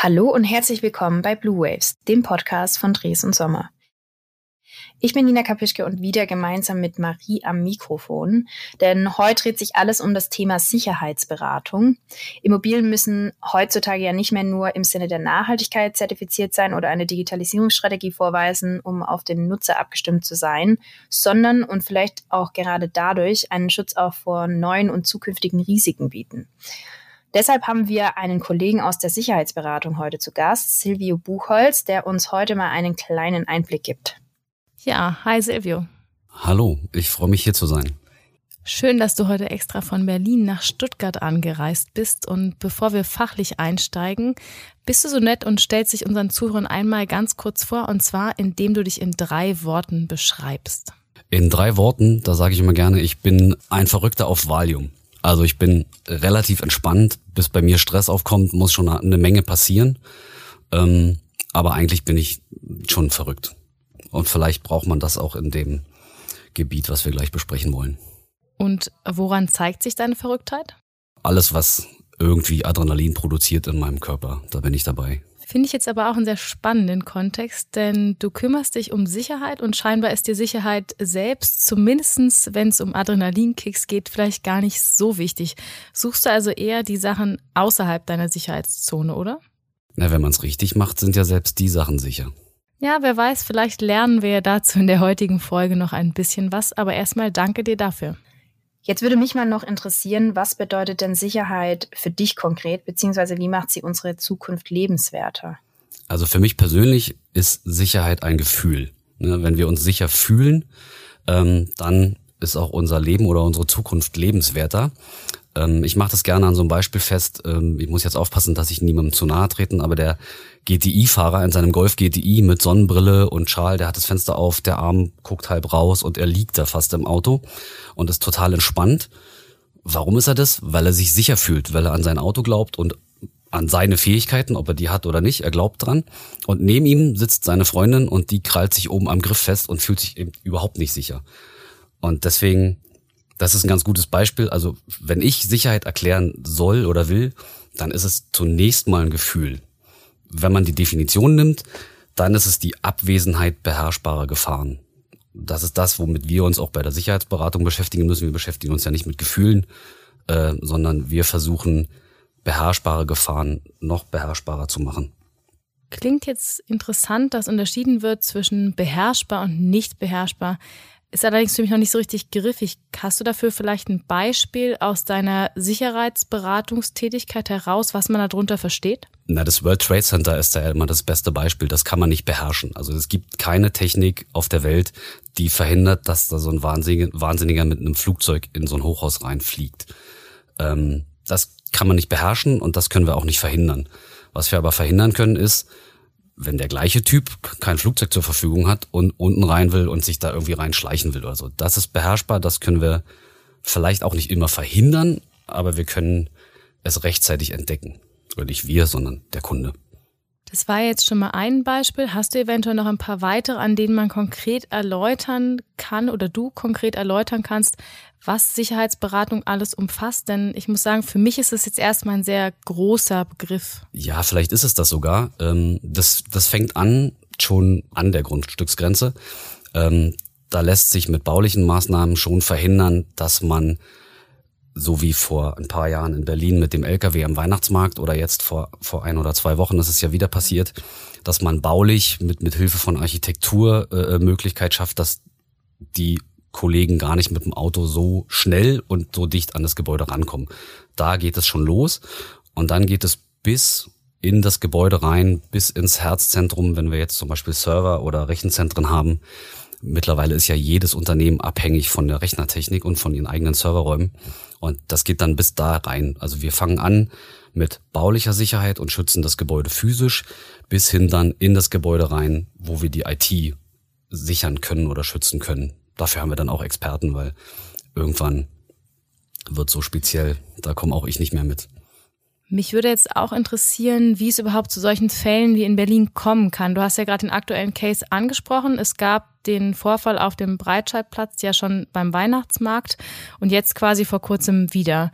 Hallo und herzlich willkommen bei Blue Waves, dem Podcast von Dres und Sommer. Ich bin Nina Kapischke und wieder gemeinsam mit Marie am Mikrofon, denn heute dreht sich alles um das Thema Sicherheitsberatung. Immobilien müssen heutzutage ja nicht mehr nur im Sinne der Nachhaltigkeit zertifiziert sein oder eine Digitalisierungsstrategie vorweisen, um auf den Nutzer abgestimmt zu sein, sondern und vielleicht auch gerade dadurch einen Schutz auch vor neuen und zukünftigen Risiken bieten. Deshalb haben wir einen Kollegen aus der Sicherheitsberatung heute zu Gast, Silvio Buchholz, der uns heute mal einen kleinen Einblick gibt. Ja, hi Silvio. Hallo, ich freue mich hier zu sein. Schön, dass du heute extra von Berlin nach Stuttgart angereist bist. Und bevor wir fachlich einsteigen, bist du so nett und stellst dich unseren Zuhörern einmal ganz kurz vor, und zwar indem du dich in drei Worten beschreibst. In drei Worten, da sage ich immer gerne, ich bin ein Verrückter auf Valium. Also ich bin relativ entspannt, bis bei mir Stress aufkommt, muss schon eine Menge passieren. Ähm, aber eigentlich bin ich schon verrückt. Und vielleicht braucht man das auch in dem Gebiet, was wir gleich besprechen wollen. Und woran zeigt sich deine Verrücktheit? Alles, was irgendwie Adrenalin produziert in meinem Körper, da bin ich dabei. Finde ich jetzt aber auch einen sehr spannenden Kontext, denn du kümmerst dich um Sicherheit und scheinbar ist dir Sicherheit selbst, zumindestens wenn es um Adrenalinkicks geht, vielleicht gar nicht so wichtig. Suchst du also eher die Sachen außerhalb deiner Sicherheitszone, oder? Na, wenn man es richtig macht, sind ja selbst die Sachen sicher. Ja, wer weiß, vielleicht lernen wir ja dazu in der heutigen Folge noch ein bisschen was, aber erstmal danke dir dafür. Jetzt würde mich mal noch interessieren, was bedeutet denn Sicherheit für dich konkret, beziehungsweise wie macht sie unsere Zukunft lebenswerter? Also für mich persönlich ist Sicherheit ein Gefühl. Ne, wenn wir uns sicher fühlen, ähm, dann ist auch unser Leben oder unsere Zukunft lebenswerter. Ähm, ich mache das gerne an so einem Beispiel fest. Ähm, ich muss jetzt aufpassen, dass ich niemandem zu nahe treten, aber der GTI-Fahrer in seinem Golf GTI mit Sonnenbrille und Schal, der hat das Fenster auf, der Arm guckt halb raus und er liegt da fast im Auto und ist total entspannt. Warum ist er das? Weil er sich sicher fühlt, weil er an sein Auto glaubt und an seine Fähigkeiten, ob er die hat oder nicht, er glaubt dran. Und neben ihm sitzt seine Freundin und die krallt sich oben am Griff fest und fühlt sich eben überhaupt nicht sicher. Und deswegen, das ist ein ganz gutes Beispiel. Also wenn ich Sicherheit erklären soll oder will, dann ist es zunächst mal ein Gefühl wenn man die Definition nimmt, dann ist es die Abwesenheit beherrschbarer Gefahren. Das ist das, womit wir uns auch bei der Sicherheitsberatung beschäftigen müssen. Wir beschäftigen uns ja nicht mit Gefühlen, äh, sondern wir versuchen, beherrschbare Gefahren noch beherrschbarer zu machen. Klingt jetzt interessant, dass unterschieden wird zwischen beherrschbar und nicht beherrschbar. Ist allerdings für mich noch nicht so richtig griffig. Hast du dafür vielleicht ein Beispiel aus deiner Sicherheitsberatungstätigkeit heraus, was man darunter versteht? Na, das World Trade Center ist ja immer das beste Beispiel. Das kann man nicht beherrschen. Also es gibt keine Technik auf der Welt, die verhindert, dass da so ein Wahnsinniger mit einem Flugzeug in so ein Hochhaus reinfliegt. Ähm, das kann man nicht beherrschen und das können wir auch nicht verhindern. Was wir aber verhindern können, ist, wenn der gleiche Typ kein Flugzeug zur Verfügung hat und unten rein will und sich da irgendwie reinschleichen will oder so. Das ist beherrschbar, das können wir vielleicht auch nicht immer verhindern, aber wir können es rechtzeitig entdecken. Oder nicht wir, sondern der Kunde. Das war jetzt schon mal ein Beispiel. Hast du eventuell noch ein paar weitere, an denen man konkret erläutern kann oder du konkret erläutern kannst, was Sicherheitsberatung alles umfasst? Denn ich muss sagen, für mich ist es jetzt erstmal ein sehr großer Begriff. Ja, vielleicht ist es das sogar. Ähm, das, das fängt an schon an der Grundstücksgrenze. Ähm, da lässt sich mit baulichen Maßnahmen schon verhindern, dass man so wie vor ein paar Jahren in Berlin mit dem LKW am Weihnachtsmarkt oder jetzt vor, vor ein oder zwei Wochen, ist ja wieder passiert, dass man baulich mit, mit Hilfe von Architektur äh, äh, Möglichkeit schafft, dass die Kollegen gar nicht mit dem Auto so schnell und so dicht an das Gebäude rankommen. Da geht es schon los und dann geht es bis in das Gebäude rein, bis ins Herzzentrum, wenn wir jetzt zum Beispiel Server oder Rechenzentren haben. Mittlerweile ist ja jedes Unternehmen abhängig von der Rechnertechnik und von ihren eigenen Serverräumen. Und das geht dann bis da rein. Also wir fangen an mit baulicher Sicherheit und schützen das Gebäude physisch bis hin dann in das Gebäude rein, wo wir die IT sichern können oder schützen können. Dafür haben wir dann auch Experten, weil irgendwann wird so speziell, da komme auch ich nicht mehr mit. Mich würde jetzt auch interessieren, wie es überhaupt zu solchen Fällen wie in Berlin kommen kann. Du hast ja gerade den aktuellen Case angesprochen. Es gab den Vorfall auf dem Breitscheidplatz ja schon beim Weihnachtsmarkt und jetzt quasi vor kurzem wieder.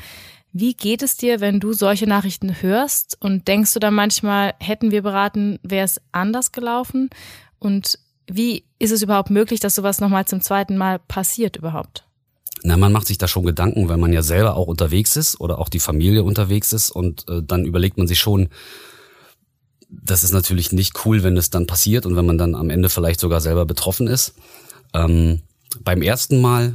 Wie geht es dir, wenn du solche Nachrichten hörst und denkst du dann manchmal, hätten wir beraten, wäre es anders gelaufen? Und wie ist es überhaupt möglich, dass sowas nochmal zum zweiten Mal passiert überhaupt? Na, man macht sich da schon Gedanken, wenn man ja selber auch unterwegs ist oder auch die Familie unterwegs ist und äh, dann überlegt man sich schon, das ist natürlich nicht cool, wenn es dann passiert und wenn man dann am Ende vielleicht sogar selber betroffen ist. Ähm, beim ersten Mal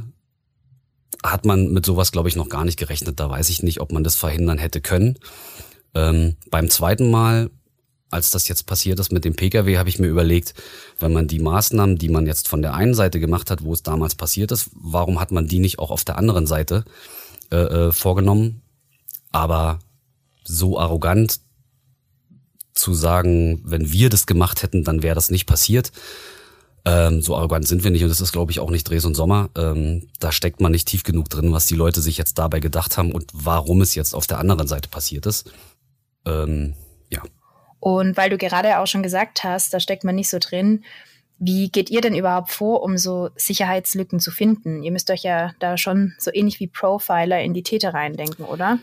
hat man mit sowas, glaube ich, noch gar nicht gerechnet. Da weiß ich nicht, ob man das verhindern hätte können. Ähm, beim zweiten Mal, als das jetzt passiert ist mit dem Pkw, habe ich mir überlegt, wenn man die Maßnahmen, die man jetzt von der einen Seite gemacht hat, wo es damals passiert ist, warum hat man die nicht auch auf der anderen Seite äh, äh, vorgenommen? Aber so arrogant zu sagen, wenn wir das gemacht hätten, dann wäre das nicht passiert. Ähm, so arrogant sind wir nicht und das ist, glaube ich, auch nicht Dres und Sommer. Ähm, da steckt man nicht tief genug drin, was die Leute sich jetzt dabei gedacht haben und warum es jetzt auf der anderen Seite passiert ist. Ähm, ja. Und weil du gerade auch schon gesagt hast, da steckt man nicht so drin. Wie geht ihr denn überhaupt vor, um so Sicherheitslücken zu finden? Ihr müsst euch ja da schon so ähnlich wie Profiler in die Täter reindenken, oder?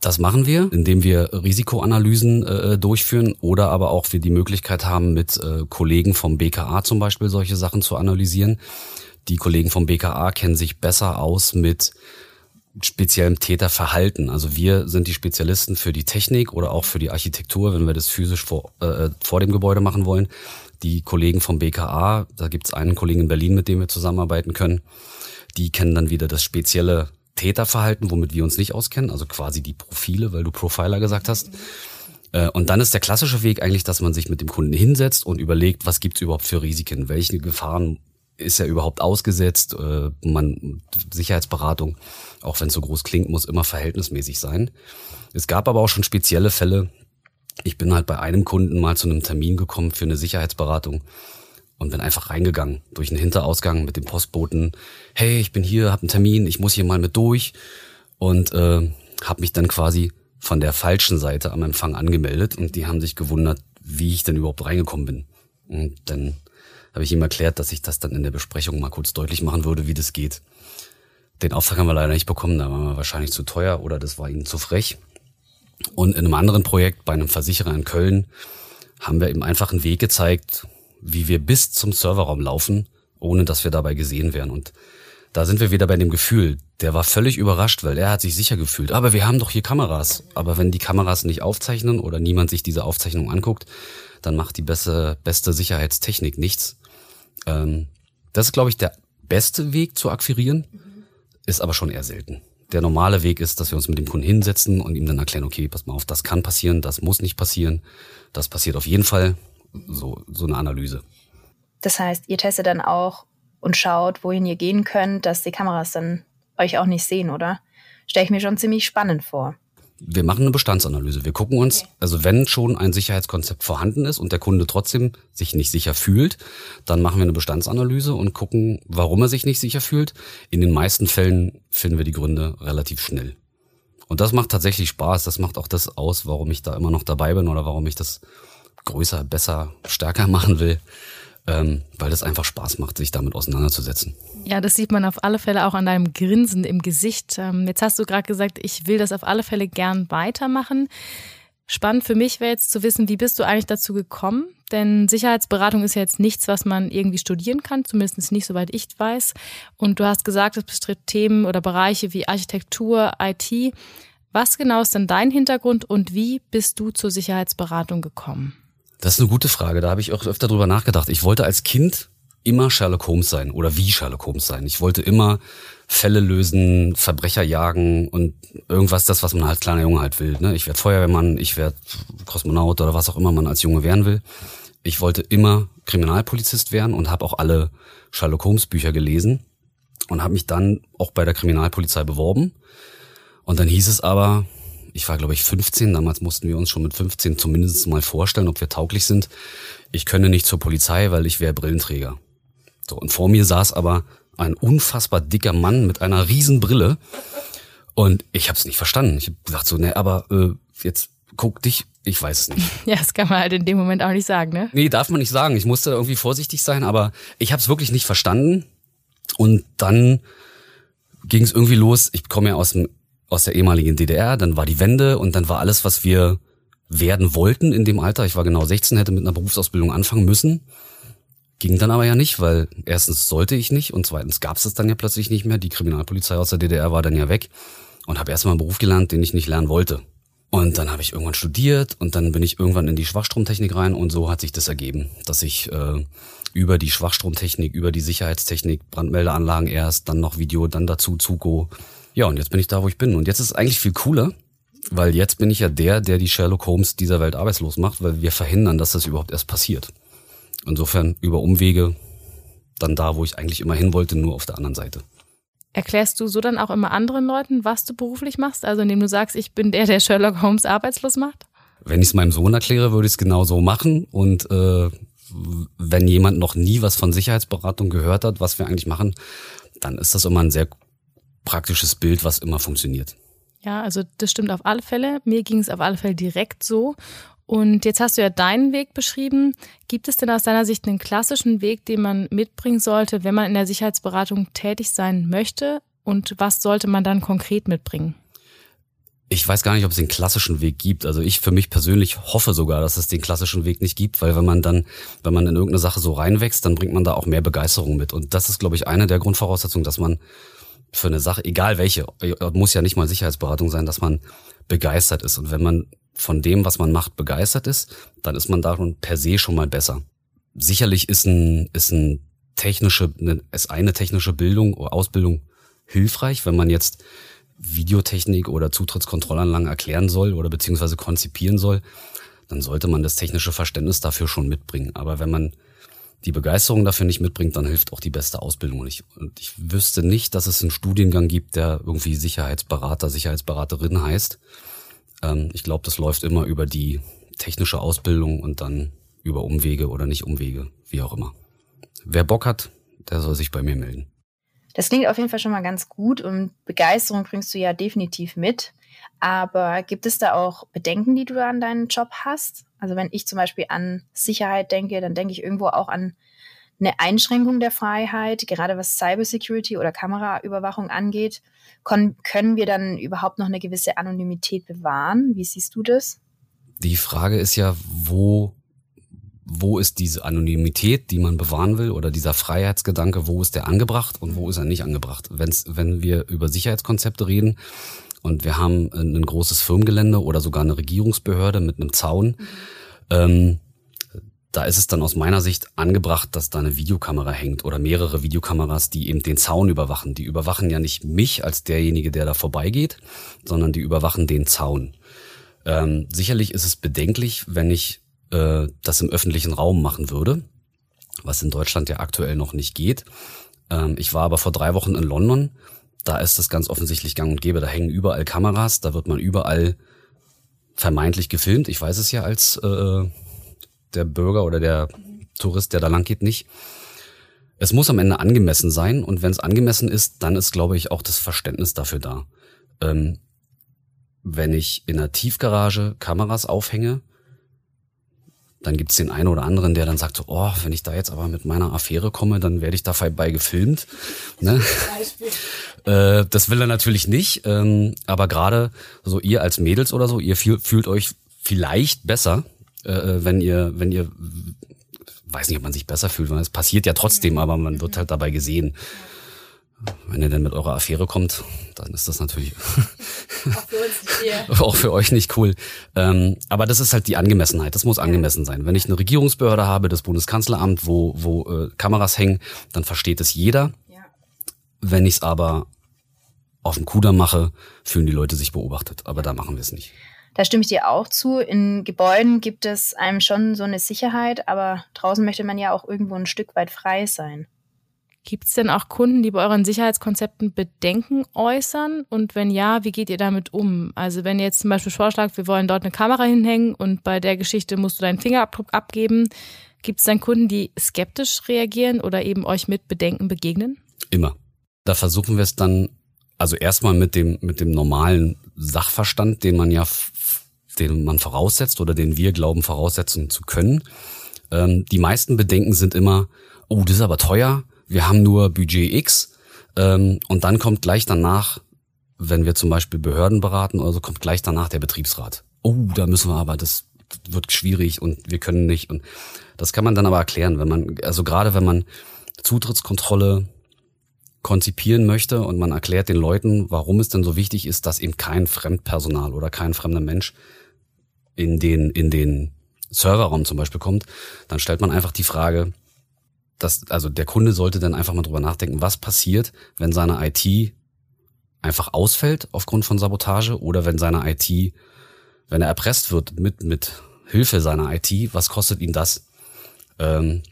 Das machen wir, indem wir Risikoanalysen äh, durchführen oder aber auch wir die Möglichkeit haben, mit äh, Kollegen vom BKA zum Beispiel solche Sachen zu analysieren. Die Kollegen vom BKA kennen sich besser aus mit speziellem Täterverhalten. Also wir sind die Spezialisten für die Technik oder auch für die Architektur, wenn wir das physisch vor, äh, vor dem Gebäude machen wollen. Die Kollegen vom BKA, da gibt es einen Kollegen in Berlin, mit dem wir zusammenarbeiten können, die kennen dann wieder das spezielle Täterverhalten, womit wir uns nicht auskennen, also quasi die Profile, weil du Profiler gesagt hast. Äh, und dann ist der klassische Weg eigentlich, dass man sich mit dem Kunden hinsetzt und überlegt, was gibt's überhaupt für Risiken, welche Gefahren ist er überhaupt ausgesetzt. Äh, man Sicherheitsberatung, auch wenn es so groß klingt, muss immer verhältnismäßig sein. Es gab aber auch schon spezielle Fälle. Ich bin halt bei einem Kunden mal zu einem Termin gekommen für eine Sicherheitsberatung und bin einfach reingegangen durch einen Hinterausgang mit dem Postboten. Hey, ich bin hier, hab einen Termin, ich muss hier mal mit durch und äh, habe mich dann quasi von der falschen Seite am Empfang angemeldet und die haben sich gewundert, wie ich denn überhaupt reingekommen bin. Und dann habe ich ihm erklärt, dass ich das dann in der Besprechung mal kurz deutlich machen würde, wie das geht. Den Auftrag haben wir leider nicht bekommen, da war wir wahrscheinlich zu teuer oder das war ihnen zu frech. Und in einem anderen Projekt bei einem Versicherer in Köln haben wir ihm einfach einen Weg gezeigt, wie wir bis zum Serverraum laufen, ohne dass wir dabei gesehen werden. Und da sind wir wieder bei dem Gefühl. Der war völlig überrascht, weil er hat sich sicher gefühlt. Aber wir haben doch hier Kameras. Aber wenn die Kameras nicht aufzeichnen oder niemand sich diese Aufzeichnung anguckt, dann macht die beste, beste Sicherheitstechnik nichts. Ähm, das ist, glaube ich, der beste Weg zu akquirieren, ist aber schon eher selten. Der normale Weg ist, dass wir uns mit dem Kunden hinsetzen und ihm dann erklären, okay, pass mal auf, das kann passieren, das muss nicht passieren, das passiert auf jeden Fall so, so eine Analyse. Das heißt, ihr testet dann auch und schaut, wohin ihr gehen könnt, dass die Kameras dann euch auch nicht sehen, oder? Stelle ich mir schon ziemlich spannend vor. Wir machen eine Bestandsanalyse. Wir gucken uns, also wenn schon ein Sicherheitskonzept vorhanden ist und der Kunde trotzdem sich nicht sicher fühlt, dann machen wir eine Bestandsanalyse und gucken, warum er sich nicht sicher fühlt. In den meisten Fällen finden wir die Gründe relativ schnell. Und das macht tatsächlich Spaß. Das macht auch das aus, warum ich da immer noch dabei bin oder warum ich das größer, besser, stärker machen will, ähm, weil das einfach Spaß macht, sich damit auseinanderzusetzen. Ja, das sieht man auf alle Fälle auch an deinem Grinsen im Gesicht. Ähm, jetzt hast du gerade gesagt, ich will das auf alle Fälle gern weitermachen. Spannend für mich wäre jetzt zu wissen, wie bist du eigentlich dazu gekommen? Denn Sicherheitsberatung ist ja jetzt nichts, was man irgendwie studieren kann, zumindest nicht soweit ich weiß. Und du hast gesagt, es bestritt Themen oder Bereiche wie Architektur, IT. Was genau ist denn dein Hintergrund und wie bist du zur Sicherheitsberatung gekommen? Das ist eine gute Frage. Da habe ich auch öfter drüber nachgedacht. Ich wollte als Kind immer Sherlock Holmes sein oder wie Sherlock Holmes sein. Ich wollte immer Fälle lösen, Verbrecher jagen und irgendwas, das, was man als kleiner Junge halt will. Ne? Ich werde Feuerwehrmann, ich werde Kosmonaut oder was auch immer man als Junge werden will. Ich wollte immer Kriminalpolizist werden und habe auch alle Sherlock Holmes Bücher gelesen und habe mich dann auch bei der Kriminalpolizei beworben. Und dann hieß es aber, ich war, glaube ich, 15. Damals mussten wir uns schon mit 15 zumindest mal vorstellen, ob wir tauglich sind. Ich könne nicht zur Polizei, weil ich wäre Brillenträger. So, und vor mir saß aber ein unfassbar dicker Mann mit einer riesen Brille. Und ich habe es nicht verstanden. Ich habe gesagt so, ne, aber äh, jetzt guck dich, ich weiß es nicht. Ja, das kann man halt in dem Moment auch nicht sagen, ne? Nee, darf man nicht sagen. Ich musste irgendwie vorsichtig sein, aber ich habe es wirklich nicht verstanden. Und dann ging es irgendwie los. Ich komme ja aus dem aus der ehemaligen DDR, dann war die Wende und dann war alles, was wir werden wollten in dem Alter. Ich war genau 16, hätte mit einer Berufsausbildung anfangen müssen. Ging dann aber ja nicht, weil erstens sollte ich nicht und zweitens gab es es dann ja plötzlich nicht mehr. Die Kriminalpolizei aus der DDR war dann ja weg und habe erstmal einen Beruf gelernt, den ich nicht lernen wollte. Und dann habe ich irgendwann studiert und dann bin ich irgendwann in die Schwachstromtechnik rein und so hat sich das ergeben, dass ich äh, über die Schwachstromtechnik, über die Sicherheitstechnik, Brandmeldeanlagen erst, dann noch Video, dann dazu Zuko. Ja, und jetzt bin ich da, wo ich bin. Und jetzt ist es eigentlich viel cooler, weil jetzt bin ich ja der, der die Sherlock Holmes dieser Welt arbeitslos macht, weil wir verhindern, dass das überhaupt erst passiert. Insofern über Umwege dann da, wo ich eigentlich immer hin wollte, nur auf der anderen Seite. Erklärst du so dann auch immer anderen Leuten, was du beruflich machst? Also indem du sagst, ich bin der, der Sherlock Holmes arbeitslos macht? Wenn ich es meinem Sohn erkläre, würde ich es genau so machen. Und äh, wenn jemand noch nie was von Sicherheitsberatung gehört hat, was wir eigentlich machen, dann ist das immer ein sehr praktisches Bild, was immer funktioniert. Ja, also das stimmt auf alle Fälle. Mir ging es auf alle Fälle direkt so. Und jetzt hast du ja deinen Weg beschrieben. Gibt es denn aus deiner Sicht einen klassischen Weg, den man mitbringen sollte, wenn man in der Sicherheitsberatung tätig sein möchte? Und was sollte man dann konkret mitbringen? Ich weiß gar nicht, ob es den klassischen Weg gibt. Also ich für mich persönlich hoffe sogar, dass es den klassischen Weg nicht gibt, weil wenn man dann, wenn man in irgendeine Sache so reinwächst, dann bringt man da auch mehr Begeisterung mit. Und das ist, glaube ich, eine der Grundvoraussetzungen, dass man für eine Sache, egal welche, muss ja nicht mal Sicherheitsberatung sein, dass man begeistert ist. Und wenn man von dem, was man macht, begeistert ist, dann ist man darin per se schon mal besser. Sicherlich ist ein, ist ein technische, eine, ist eine technische Bildung oder Ausbildung hilfreich, wenn man jetzt Videotechnik oder Zutrittskontrollanlagen erklären soll oder beziehungsweise konzipieren soll, dann sollte man das technische Verständnis dafür schon mitbringen. Aber wenn man die Begeisterung dafür nicht mitbringt, dann hilft auch die beste Ausbildung nicht. Und ich wüsste nicht, dass es einen Studiengang gibt, der irgendwie Sicherheitsberater, Sicherheitsberaterin heißt. Ähm, ich glaube, das läuft immer über die technische Ausbildung und dann über Umwege oder nicht Umwege, wie auch immer. Wer Bock hat, der soll sich bei mir melden. Das klingt auf jeden Fall schon mal ganz gut und Begeisterung bringst du ja definitiv mit. Aber gibt es da auch Bedenken, die du an deinen Job hast? Also wenn ich zum Beispiel an Sicherheit denke, dann denke ich irgendwo auch an eine Einschränkung der Freiheit, gerade was Cybersecurity oder Kameraüberwachung angeht. können wir dann überhaupt noch eine gewisse Anonymität bewahren? Wie siehst du das? Die Frage ist ja, wo, wo ist diese Anonymität, die man bewahren will, oder dieser Freiheitsgedanke, wo ist der angebracht und wo ist er nicht angebracht? Wenn's, wenn wir über Sicherheitskonzepte reden und wir haben ein großes Firmengelände oder sogar eine Regierungsbehörde mit einem Zaun, mhm. ähm, da ist es dann aus meiner Sicht angebracht, dass da eine Videokamera hängt oder mehrere Videokameras, die eben den Zaun überwachen. Die überwachen ja nicht mich als derjenige, der da vorbeigeht, sondern die überwachen den Zaun. Ähm, sicherlich ist es bedenklich, wenn ich äh, das im öffentlichen Raum machen würde, was in Deutschland ja aktuell noch nicht geht. Ähm, ich war aber vor drei Wochen in London. Da ist es ganz offensichtlich gang und gäbe. Da hängen überall Kameras, da wird man überall vermeintlich gefilmt. Ich weiß es ja als äh, der Bürger oder der Tourist, der da lang geht, nicht. Es muss am Ende angemessen sein und wenn es angemessen ist, dann ist, glaube ich, auch das Verständnis dafür da. Ähm, wenn ich in einer Tiefgarage Kameras aufhänge, dann gibt's den einen oder anderen, der dann sagt so, oh, wenn ich da jetzt aber mit meiner Affäre komme, dann werde ich dabei gefilmt. Ne? äh, das will er natürlich nicht, ähm, aber gerade so ihr als Mädels oder so, ihr fühlt euch vielleicht besser, äh, wenn ihr, wenn ihr, weiß nicht, ob man sich besser fühlt, weil es passiert ja trotzdem, aber man wird halt dabei gesehen. Wenn ihr denn mit eurer Affäre kommt, dann ist das natürlich auch, für, auch für euch nicht cool. Ähm, aber das ist halt die Angemessenheit. Das muss angemessen sein. Wenn ich eine Regierungsbehörde habe, das Bundeskanzleramt, wo, wo äh, Kameras hängen, dann versteht es jeder. Wenn ich es aber auf dem Kuder mache, fühlen die Leute sich beobachtet. Aber da machen wir es nicht. Da stimme ich dir auch zu. In Gebäuden gibt es einem schon so eine Sicherheit, aber draußen möchte man ja auch irgendwo ein Stück weit frei sein. Gibt es denn auch Kunden, die bei euren Sicherheitskonzepten Bedenken äußern? Und wenn ja, wie geht ihr damit um? Also wenn ihr jetzt zum Beispiel vorschlagt, wir wollen dort eine Kamera hinhängen und bei der Geschichte musst du deinen Fingerabdruck abgeben, gibt es dann Kunden, die skeptisch reagieren oder eben euch mit Bedenken begegnen? Immer. Da versuchen wir es dann, also erstmal mit dem, mit dem normalen Sachverstand, den man ja den man voraussetzt oder den wir glauben voraussetzen zu können. Ähm, die meisten Bedenken sind immer, oh, das ist aber teuer, wir haben nur Budget X ähm, und dann kommt gleich danach, wenn wir zum Beispiel Behörden beraten oder so, kommt gleich danach der Betriebsrat. Oh, da müssen wir aber, das wird schwierig und wir können nicht. Und das kann man dann aber erklären, wenn man, also gerade wenn man Zutrittskontrolle konzipieren möchte und man erklärt den Leuten, warum es denn so wichtig ist, dass eben kein Fremdpersonal oder kein fremder Mensch in den, in den Serverraum zum Beispiel kommt, dann stellt man einfach die Frage, dass, also der Kunde sollte dann einfach mal drüber nachdenken, was passiert, wenn seine IT einfach ausfällt aufgrund von Sabotage oder wenn seine IT, wenn er erpresst wird mit, mit Hilfe seiner IT, was kostet ihn das? Ähm,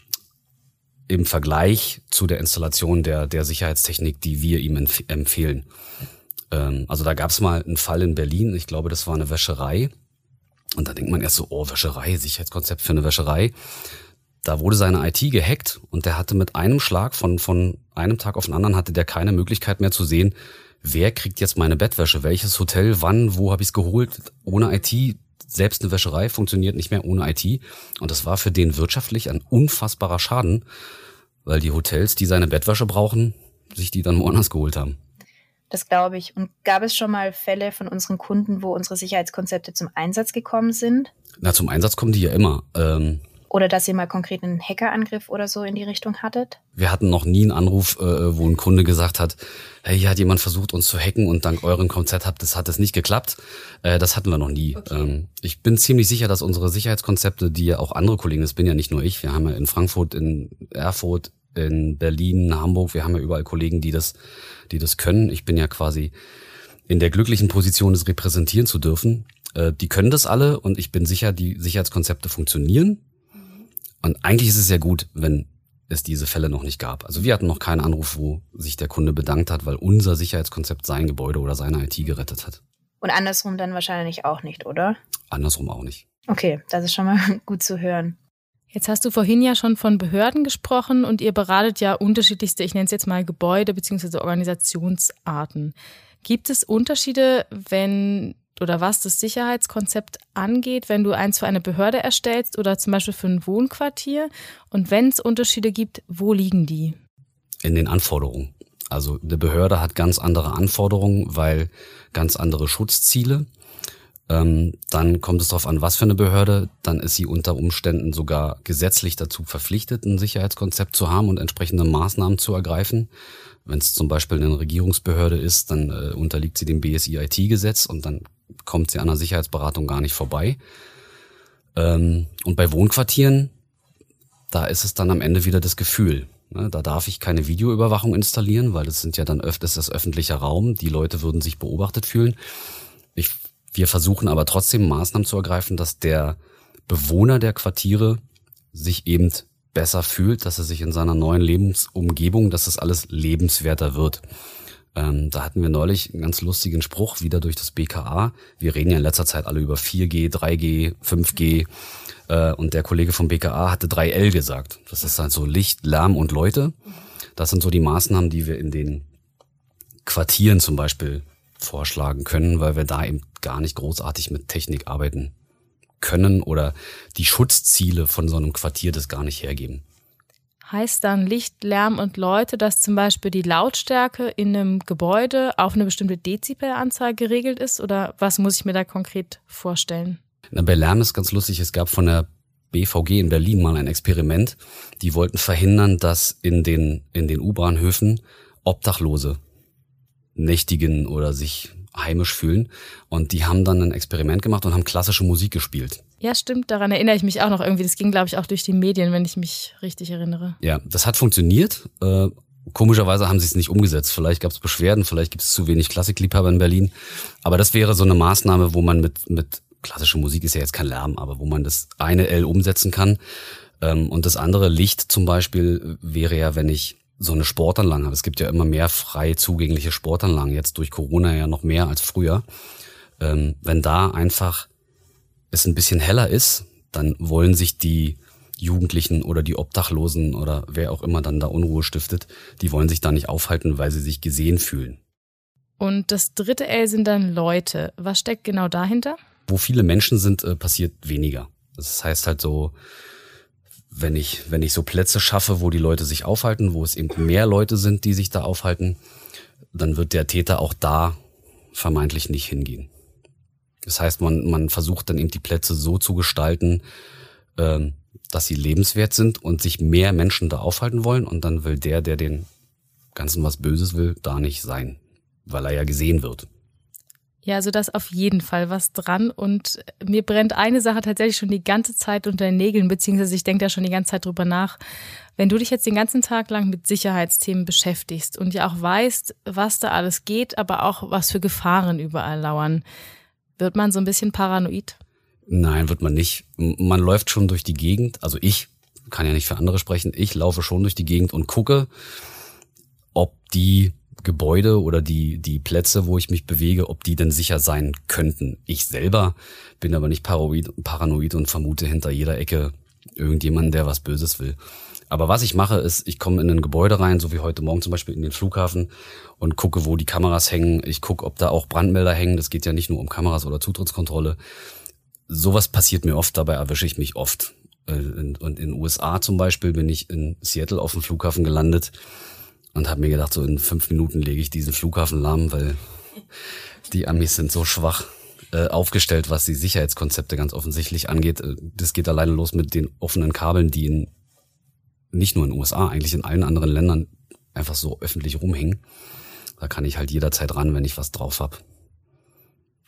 im Vergleich zu der Installation der, der Sicherheitstechnik, die wir ihm empf empfehlen. Ähm, also da gab es mal einen Fall in Berlin, ich glaube, das war eine Wäscherei. Und da denkt man erst so, oh, Wäscherei, Sicherheitskonzept für eine Wäscherei. Da wurde seine IT gehackt und der hatte mit einem Schlag von, von einem Tag auf den anderen hatte der keine Möglichkeit mehr zu sehen, wer kriegt jetzt meine Bettwäsche, welches Hotel, wann, wo habe ich es geholt. Ohne IT, selbst eine Wäscherei funktioniert nicht mehr ohne IT. Und das war für den wirtschaftlich ein unfassbarer Schaden, weil die Hotels, die seine Bettwäsche brauchen, sich die dann woanders geholt haben. Das glaube ich. Und gab es schon mal Fälle von unseren Kunden, wo unsere Sicherheitskonzepte zum Einsatz gekommen sind? Na, zum Einsatz kommen die ja immer. Ähm, oder dass ihr mal konkret einen Hackerangriff oder so in die Richtung hattet? Wir hatten noch nie einen Anruf, äh, wo ein Kunde gesagt hat, hey, hier hat jemand versucht, uns zu hacken und dank eurem Konzept hat das, hat es nicht geklappt. Äh, das hatten wir noch nie. Okay. Ähm, ich bin ziemlich sicher, dass unsere Sicherheitskonzepte, die ja auch andere Kollegen, das bin ja nicht nur ich, wir haben ja in Frankfurt, in Erfurt, in Berlin, Hamburg, wir haben ja überall Kollegen, die das, die das können. Ich bin ja quasi in der glücklichen Position, das repräsentieren zu dürfen. Äh, die können das alle und ich bin sicher, die Sicherheitskonzepte funktionieren. Und eigentlich ist es ja gut, wenn es diese Fälle noch nicht gab. Also wir hatten noch keinen Anruf, wo sich der Kunde bedankt hat, weil unser Sicherheitskonzept sein Gebäude oder seine IT gerettet hat. Und andersrum dann wahrscheinlich auch nicht, oder? Andersrum auch nicht. Okay, das ist schon mal gut zu hören. Jetzt hast du vorhin ja schon von Behörden gesprochen und ihr beratet ja unterschiedlichste, ich nenne es jetzt mal Gebäude bzw. Organisationsarten. Gibt es Unterschiede, wenn oder was das Sicherheitskonzept angeht, wenn du eins für eine Behörde erstellst oder zum Beispiel für ein Wohnquartier? Und wenn es Unterschiede gibt, wo liegen die? In den Anforderungen. Also eine Behörde hat ganz andere Anforderungen, weil ganz andere Schutzziele. Ähm, dann kommt es darauf an, was für eine Behörde. Dann ist sie unter Umständen sogar gesetzlich dazu verpflichtet, ein Sicherheitskonzept zu haben und entsprechende Maßnahmen zu ergreifen. Wenn es zum Beispiel eine Regierungsbehörde ist, dann äh, unterliegt sie dem BSI-IT-Gesetz und dann kommt sie an der Sicherheitsberatung gar nicht vorbei. Ähm, und bei Wohnquartieren, da ist es dann am Ende wieder das Gefühl. Ne? Da darf ich keine Videoüberwachung installieren, weil das sind ja dann öfters das öffentlicher Raum. Die Leute würden sich beobachtet fühlen. Ich, wir versuchen aber trotzdem Maßnahmen zu ergreifen, dass der Bewohner der Quartiere sich eben besser fühlt, dass er sich in seiner neuen Lebensumgebung, dass das alles lebenswerter wird. Ähm, da hatten wir neulich einen ganz lustigen Spruch wieder durch das BKA. Wir reden ja in letzter Zeit alle über 4G, 3G, 5G. Äh, und der Kollege vom BKA hatte 3L gesagt. Das ist halt so Licht, Lärm und Leute. Das sind so die Maßnahmen, die wir in den Quartieren zum Beispiel vorschlagen können, weil wir da eben gar nicht großartig mit Technik arbeiten können oder die Schutzziele von so einem Quartier das gar nicht hergeben. Heißt dann Licht, Lärm und Leute, dass zum Beispiel die Lautstärke in einem Gebäude auf eine bestimmte Dezibelanzahl geregelt ist? Oder was muss ich mir da konkret vorstellen? Na, bei Lärm ist ganz lustig. Es gab von der BVG in Berlin mal ein Experiment. Die wollten verhindern, dass in den, in den U-Bahnhöfen Obdachlose nächtigen oder sich heimisch fühlen. Und die haben dann ein Experiment gemacht und haben klassische Musik gespielt. Ja, stimmt. Daran erinnere ich mich auch noch irgendwie. Das ging, glaube ich, auch durch die Medien, wenn ich mich richtig erinnere. Ja, das hat funktioniert. Äh, komischerweise haben sie es nicht umgesetzt. Vielleicht gab es Beschwerden, vielleicht gibt es zu wenig Klassikliebhaber in Berlin. Aber das wäre so eine Maßnahme, wo man mit, mit klassische Musik ist ja jetzt kein Lärm, aber wo man das eine L umsetzen kann. Ähm, und das andere Licht zum Beispiel wäre ja, wenn ich so eine Sportanlage habe. Es gibt ja immer mehr frei zugängliche Sportanlagen, jetzt durch Corona ja noch mehr als früher. Ähm, wenn da einfach es ein bisschen heller ist, dann wollen sich die Jugendlichen oder die Obdachlosen oder wer auch immer dann da Unruhe stiftet, die wollen sich da nicht aufhalten, weil sie sich gesehen fühlen. Und das dritte L sind dann Leute. Was steckt genau dahinter? Wo viele Menschen sind, äh, passiert weniger. Das heißt halt so, wenn ich, wenn ich so Plätze schaffe, wo die Leute sich aufhalten, wo es eben mehr Leute sind, die sich da aufhalten, dann wird der Täter auch da vermeintlich nicht hingehen. Das heißt, man, man versucht dann eben die Plätze so zu gestalten, ähm, dass sie lebenswert sind und sich mehr Menschen da aufhalten wollen und dann will der, der den Ganzen was Böses will, da nicht sein, weil er ja gesehen wird. Ja, also das auf jeden Fall was dran. Und mir brennt eine Sache tatsächlich schon die ganze Zeit unter den Nägeln, beziehungsweise ich denke da schon die ganze Zeit drüber nach. Wenn du dich jetzt den ganzen Tag lang mit Sicherheitsthemen beschäftigst und ja auch weißt, was da alles geht, aber auch was für Gefahren überall lauern, wird man so ein bisschen paranoid? Nein, wird man nicht. Man läuft schon durch die Gegend, also ich kann ja nicht für andere sprechen, ich laufe schon durch die Gegend und gucke, ob die Gebäude oder die, die Plätze, wo ich mich bewege, ob die denn sicher sein könnten. Ich selber bin aber nicht paranoid, paranoid und vermute hinter jeder Ecke irgendjemanden, der was Böses will. Aber was ich mache, ist, ich komme in ein Gebäude rein, so wie heute Morgen zum Beispiel in den Flughafen und gucke, wo die Kameras hängen. Ich gucke, ob da auch Brandmelder hängen. Das geht ja nicht nur um Kameras oder Zutrittskontrolle. Sowas passiert mir oft, dabei erwische ich mich oft. Äh, und in den USA zum Beispiel bin ich in Seattle auf dem Flughafen gelandet und habe mir gedacht, so in fünf Minuten lege ich diesen Flughafen lahm, weil die Amis sind so schwach äh, aufgestellt, was die Sicherheitskonzepte ganz offensichtlich angeht. Äh, das geht alleine los mit den offenen Kabeln, die in, nicht nur in den USA, eigentlich in allen anderen Ländern einfach so öffentlich rumhängen. Da kann ich halt jederzeit ran, wenn ich was drauf hab.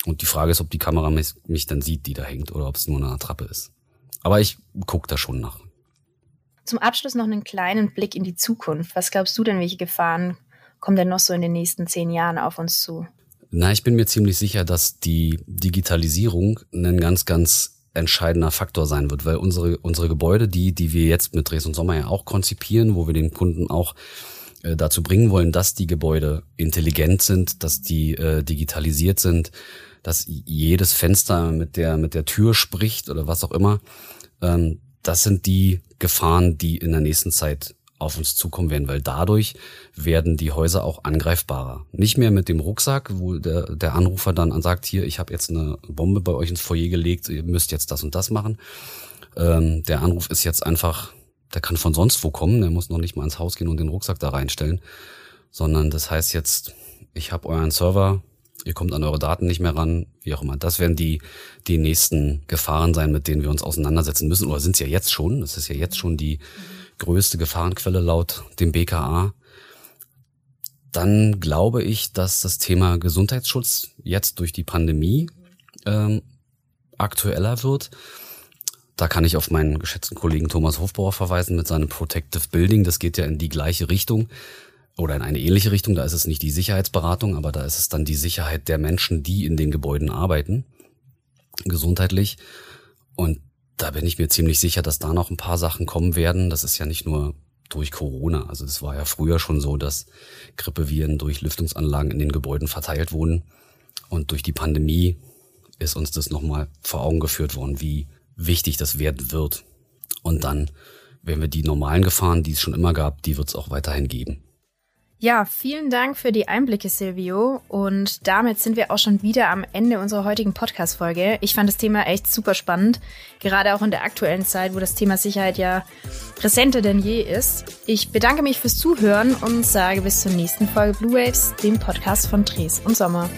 Und die Frage ist, ob die Kamera mich, mich dann sieht, die da hängt, oder ob es nur eine Attrappe ist. Aber ich guck da schon nach. Zum Abschluss noch einen kleinen Blick in die Zukunft. Was glaubst du denn, welche Gefahren kommen denn noch so in den nächsten zehn Jahren auf uns zu? Na, ich bin mir ziemlich sicher, dass die Digitalisierung ein ganz, ganz entscheidender Faktor sein wird, weil unsere, unsere Gebäude, die, die wir jetzt mit Dres und Sommer ja auch konzipieren, wo wir den Kunden auch äh, dazu bringen wollen, dass die Gebäude intelligent sind, dass die äh, digitalisiert sind, dass jedes Fenster mit der, mit der Tür spricht oder was auch immer. Ähm, das sind die Gefahren, die in der nächsten Zeit auf uns zukommen werden, weil dadurch werden die Häuser auch angreifbarer. Nicht mehr mit dem Rucksack, wo der, der Anrufer dann sagt, hier, ich habe jetzt eine Bombe bei euch ins Foyer gelegt, ihr müsst jetzt das und das machen. Ähm, der Anruf ist jetzt einfach, der kann von sonst wo kommen, der muss noch nicht mal ins Haus gehen und den Rucksack da reinstellen, sondern das heißt jetzt, ich habe euren Server ihr kommt an eure Daten nicht mehr ran, wie auch immer. Das werden die, die nächsten Gefahren sein, mit denen wir uns auseinandersetzen müssen. Oder sind es ja jetzt schon. Das ist ja jetzt schon die größte Gefahrenquelle laut dem BKA. Dann glaube ich, dass das Thema Gesundheitsschutz jetzt durch die Pandemie ähm, aktueller wird. Da kann ich auf meinen geschätzten Kollegen Thomas Hofbauer verweisen mit seinem Protective Building. Das geht ja in die gleiche Richtung oder in eine ähnliche Richtung. Da ist es nicht die Sicherheitsberatung, aber da ist es dann die Sicherheit der Menschen, die in den Gebäuden arbeiten, gesundheitlich. Und da bin ich mir ziemlich sicher, dass da noch ein paar Sachen kommen werden. Das ist ja nicht nur durch Corona. Also das war ja früher schon so, dass Grippeviren durch Lüftungsanlagen in den Gebäuden verteilt wurden. Und durch die Pandemie ist uns das nochmal vor Augen geführt worden, wie wichtig das werden wird. Und dann werden wir die normalen Gefahren, die es schon immer gab, die wird es auch weiterhin geben. Ja, vielen Dank für die Einblicke, Silvio. Und damit sind wir auch schon wieder am Ende unserer heutigen Podcast-Folge. Ich fand das Thema echt super spannend, gerade auch in der aktuellen Zeit, wo das Thema Sicherheit ja präsenter denn je ist. Ich bedanke mich fürs Zuhören und sage bis zur nächsten Folge Blue Waves, dem Podcast von Dres und Sommer.